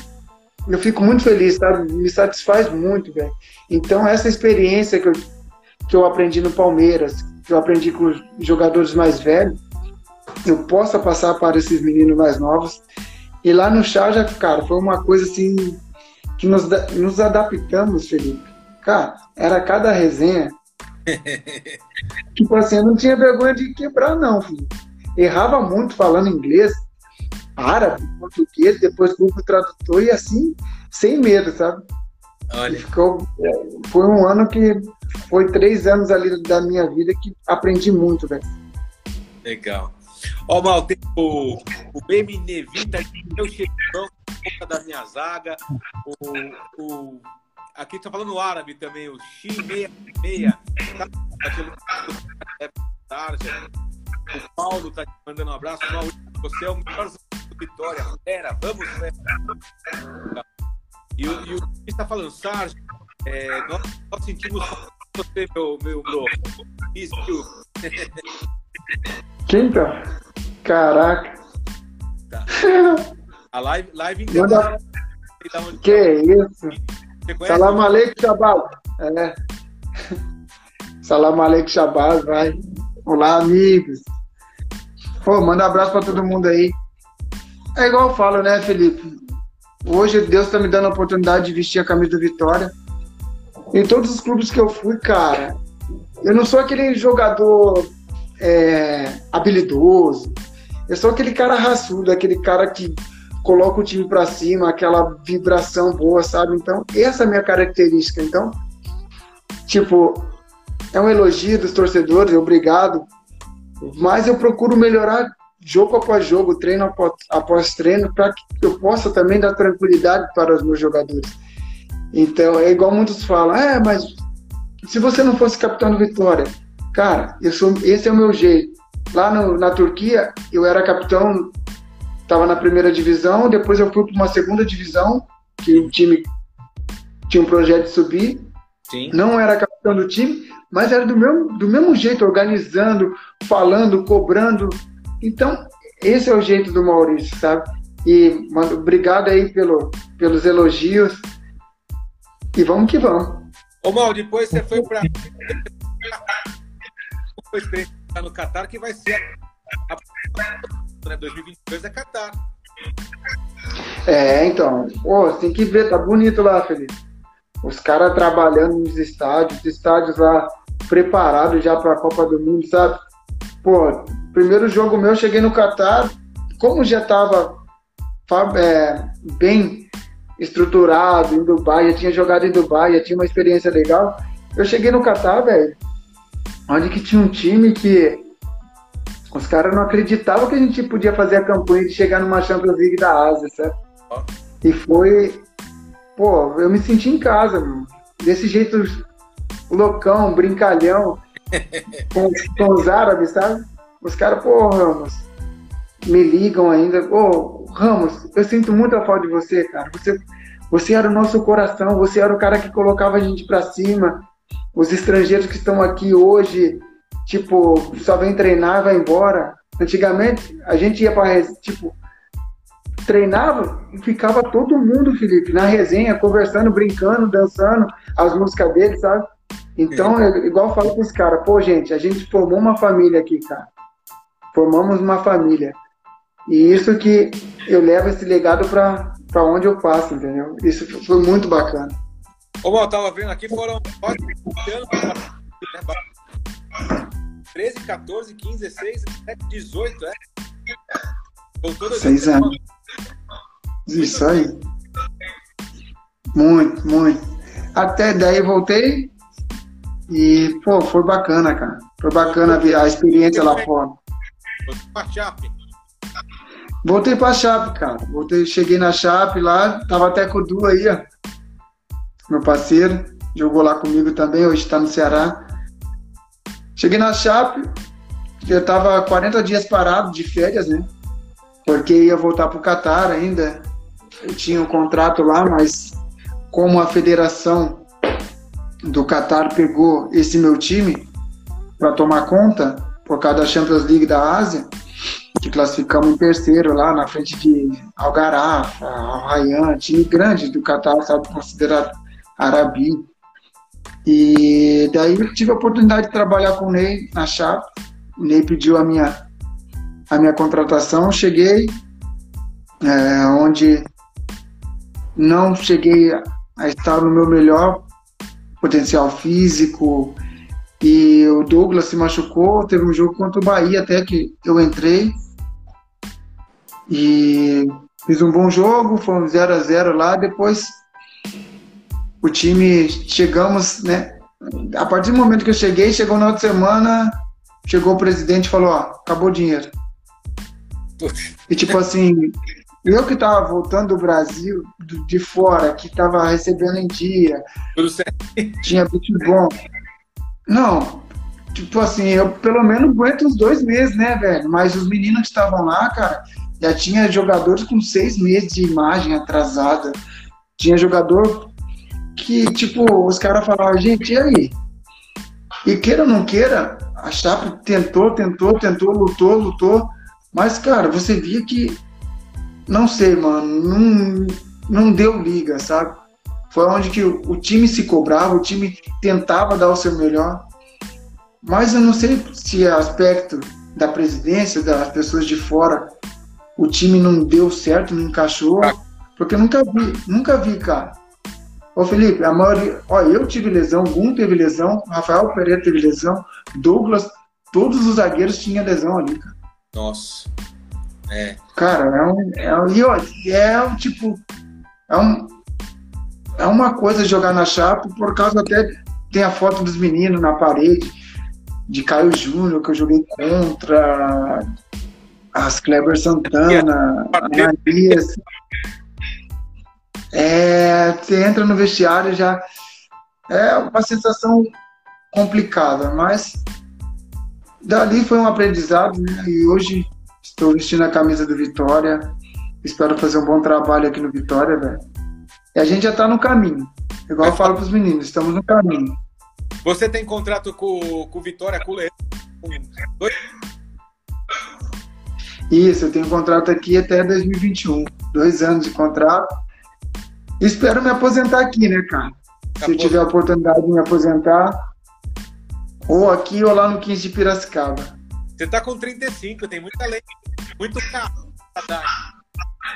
eu fico muito feliz, sabe? Me satisfaz muito, velho. Então essa experiência que eu, que eu aprendi no Palmeiras, que eu aprendi com os jogadores mais velhos, eu possa passar para esses meninos mais novos. E lá no já cara, foi uma coisa assim que nos, nos adaptamos, Felipe. Cara, era cada resenha. tipo assim, eu não tinha vergonha de quebrar, não, filho. Errava muito falando inglês, árabe, português, depois Google Tradutor e assim, sem medo, sabe? Olha. Ficou, foi um ano que foi três anos ali da minha vida que aprendi muito, velho. Legal. Ó, Mal, tem o, o BM Nevita, meu chefão, da minha zaga, o, o aqui tá falando árabe também, o X66, tá, o Paulo tá te mandando um abraço, você é o melhor do Vitória, Pera, vamos, Fera. E, o, que está falando, Sérgio, é, nós, nós sentimos você, meu, meu bro. Isso. Quem tá? Caraca. Tá. A live, live Manda... Que isso? Salam aleikum, Shabaz. É. Salam aleikum, Shabaz, vai. Olá, amigos. Pô, manda um abraço pra todo mundo aí. É igual eu falo, né, Felipe? Hoje Deus tá me dando a oportunidade de vestir a camisa do Vitória. Em todos os clubes que eu fui, cara, eu não sou aquele jogador é, habilidoso. Eu sou aquele cara raçudo, aquele cara que coloca o time para cima, aquela vibração boa, sabe? Então, essa é a minha característica. Então, tipo, é um elogio dos torcedores, obrigado. Mas eu procuro melhorar jogo após jogo, treino após, após treino, para que eu possa também dar tranquilidade para os meus jogadores. Então, é igual muitos falam, é, mas se você não fosse capitão do Vitória, cara, eu sou, esse é o meu jeito. Lá no, na Turquia, eu era capitão, estava na primeira divisão, depois eu fui para uma segunda divisão, que o time tinha um projeto de subir. Sim. Não era capitão do time, mas era do mesmo, do mesmo jeito, organizando, falando, cobrando. Então, esse é o jeito do Maurício, sabe? E mano, obrigado aí pelo, pelos elogios. E vamos que vamos. Ô Mal, depois você foi para foi no Catar que vai ser a, né? 2022 é Catar. É, então. Pô, tem que ver, tá bonito lá, Felipe. Os caras trabalhando nos estádios, os estádios lá preparados já para a Copa do Mundo, sabe? Pô, primeiro jogo meu, cheguei no Catar, como já tava é, bem estruturado em Dubai, já tinha jogado em Dubai, já tinha uma experiência legal. Eu cheguei no Catar, velho, onde que tinha um time que os caras não acreditavam que a gente podia fazer a campanha de chegar numa Champions League da Ásia, sabe? E foi, pô, eu me senti em casa, mano. Desse jeito loucão, brincalhão, com, com os árabes, sabe? Os caras, pô, Ramos, me ligam ainda, pô, Ramos, eu sinto muita falta de você, cara. Você Você era o nosso coração, você era o cara que colocava a gente para cima. Os estrangeiros que estão aqui hoje, tipo, só vem treinar e vai embora. Antigamente, a gente ia para tipo, treinava e ficava todo mundo, Felipe, na resenha, conversando, brincando, dançando as músicas dele, sabe? Então, é, igual eu falo com os caras, pô, gente, a gente formou uma família aqui, cara. Formamos uma família. E isso que eu levo esse legado para onde eu passo, entendeu? Isso foi muito bacana. Ô, Mal, tava vendo aqui, foram 13, 14, 15, 16, 17, 18, é? Voltou Seis anos. Isso aí. Muito, muito. Até daí voltei e, pô, foi bacana, cara. Foi bacana a experiência lá fora. Voltei pra Chape. Voltei pra Chape, cara. Voltei, cheguei na Chape lá, tava até com o Du aí, ó. Meu parceiro, jogou lá comigo também, hoje tá no Ceará. Cheguei na Chape, eu tava 40 dias parado de férias, né? Porque ia voltar pro Catar ainda. Eu tinha um contrato lá, mas como a federação do Qatar pegou esse meu time para tomar conta por causa da Champions League da Ásia, que classificamos em terceiro lá na frente de Algarafa, Al Rayyan, time grande do Qatar, sabe, considerado Arabi. E daí eu tive a oportunidade de trabalhar com o Ney na Chape. O Ney pediu a minha, a minha contratação, cheguei, é, onde não cheguei a estar no meu melhor potencial físico. E o Douglas se machucou, teve um jogo contra o Bahia até que eu entrei. E fiz um bom jogo, foi um 0 a 0 lá, depois o time chegamos, né? A partir do momento que eu cheguei, chegou na outra semana, chegou o presidente e falou, ó, acabou o dinheiro. E tipo assim, eu que estava voltando do Brasil, de fora, que estava recebendo em dia, Tudo certo. tinha bicho bom. Não, tipo assim, eu pelo menos aguento uns dois meses, né, velho? Mas os meninos que estavam lá, cara, já tinha jogadores com seis meses de imagem atrasada. Tinha jogador que, tipo, os caras falavam, gente, e aí? E queira ou não queira, a Chape tentou, tentou, tentou, lutou, lutou. Mas, cara, você via que não sei, mano, não, não deu liga, sabe? Foi onde que o, o time se cobrava, o time tentava dar o seu melhor. Mas eu não sei se é aspecto da presidência, das pessoas de fora, o time não deu certo, não encaixou, porque eu nunca vi, nunca vi, cara. Ô Felipe, a maioria, ó, eu tive lesão, Gum teve lesão, Rafael Pereira teve lesão, Douglas, todos os zagueiros tinham lesão ali, cara. Nossa. É. Cara, é um. É, um, é um tipo. É, um, é uma coisa jogar na chapa, por causa até. Tem a foto dos meninos na parede, de Caio Júnior, que eu joguei contra. As Kleber Santana, Ananias. É, você entra no vestiário já. É uma sensação complicada, mas dali foi um aprendizado, né? E hoje Estou vestindo a camisa do Vitória. Espero fazer um bom trabalho aqui no Vitória, velho. E a gente já está no caminho. Igual eu falo para os meninos, estamos no caminho. Você tem contrato com o Vitória, com o Leão? Isso, eu tenho contrato aqui até 2021. Dois anos de contrato. Espero me aposentar aqui, né, cara? Se eu tiver a oportunidade de me aposentar, ou aqui ou lá no 15 de Piracicaba. Você tá com 35, tem muita lei, muito carro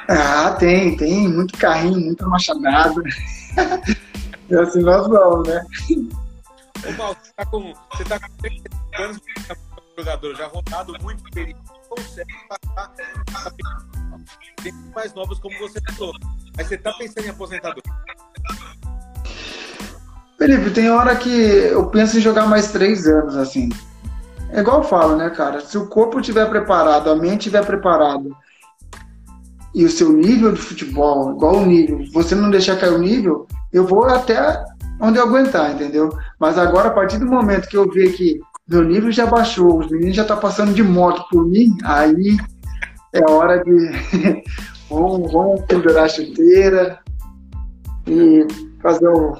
Ah, tem, tem muito carrinho, muita machadada. e assim nós vamos, né? Ô, Paulo, você tá com, você tá com 35 anos, é jogador já rodado muito perigo, consegue passar tem mais novos como você falou. Mas você tá pensando em aposentador? Felipe, tem hora que eu penso em jogar mais três anos, assim. É igual eu falo, né, cara? Se o corpo estiver preparado, a mente estiver preparada e o seu nível de futebol, igual o nível, você não deixar cair o nível, eu vou até onde eu aguentar, entendeu? Mas agora, a partir do momento que eu ver que meu nível já baixou, os meninos já estão tá passando de moto por mim, aí é hora de vamos, vamos pendurar a chuteira e fazer o.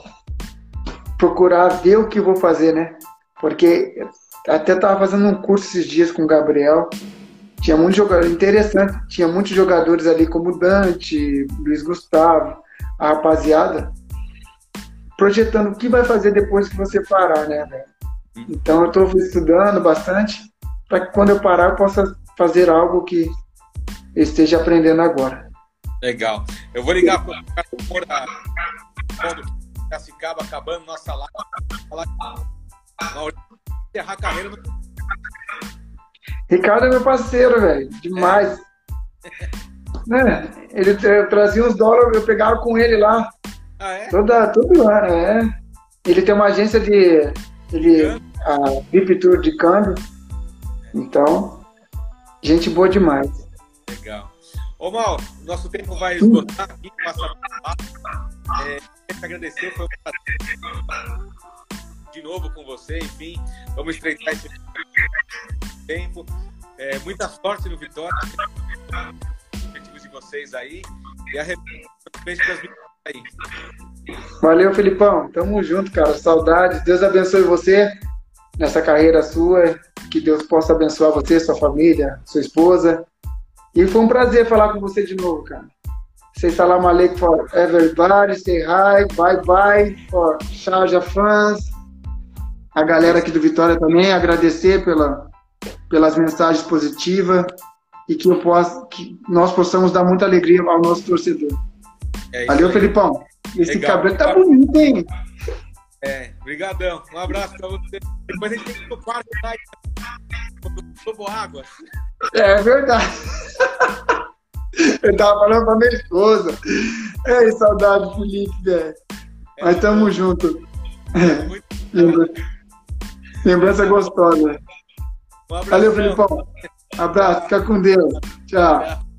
procurar ver o que vou fazer, né? Porque até tava fazendo um curso esses dias com o Gabriel. Tinha muito jogador interessante, tinha muitos jogadores ali como Dante, Luiz Gustavo, a rapaziada, projetando o que vai fazer depois que você parar, né, velho? Então eu estou estudando bastante para que quando eu parar eu possa fazer algo que esteja aprendendo agora. Legal. Eu vou ligar para o cara quando Cacicaba acabando nossa live, falar encerrar a carreira no... Ricardo é meu parceiro, velho. Demais. É. né? Ele trazia uns dólares, eu pegava com ele lá. Ah, é? Toda, todo ano, é. Ele tem uma agência de. Ele, a VIP Tour de câmbio. Então, gente boa demais. Ô Mal, nosso tempo vai esgotar aqui, passar é, Quero agradecer, foi um prazer de novo com você, enfim, vamos estreitar esse tempo. É, muita sorte no Vitória, objetivos de vocês aí, e a beijo das aí. Valeu, Felipão. Tamo junto, cara. Saudades. Deus abençoe você nessa carreira sua. Que Deus possa abençoar você, sua família, sua esposa. E foi um prazer falar com você de novo, cara. Say salam alaikum for everybody. Say hi, bye bye for Sharjah fans. A galera aqui do Vitória também agradecer pela, pelas mensagens positivas e que, eu possa, que nós possamos dar muita alegria ao nosso torcedor. É Valeu, aí. Felipão. Esse Legal. cabelo tá bonito, hein? É, brigadão. Um abraço pra você. Depois a gente tem que ir pro quarto lá tomou água. É verdade. Eu tava falando pra minha esposa. Ei, saudade, Felipe, velho. É, Mas tamo é. junto. É, lembrança, lembrança gostosa. Um Valeu, Felipão. Abraço, fica com Deus. Tchau.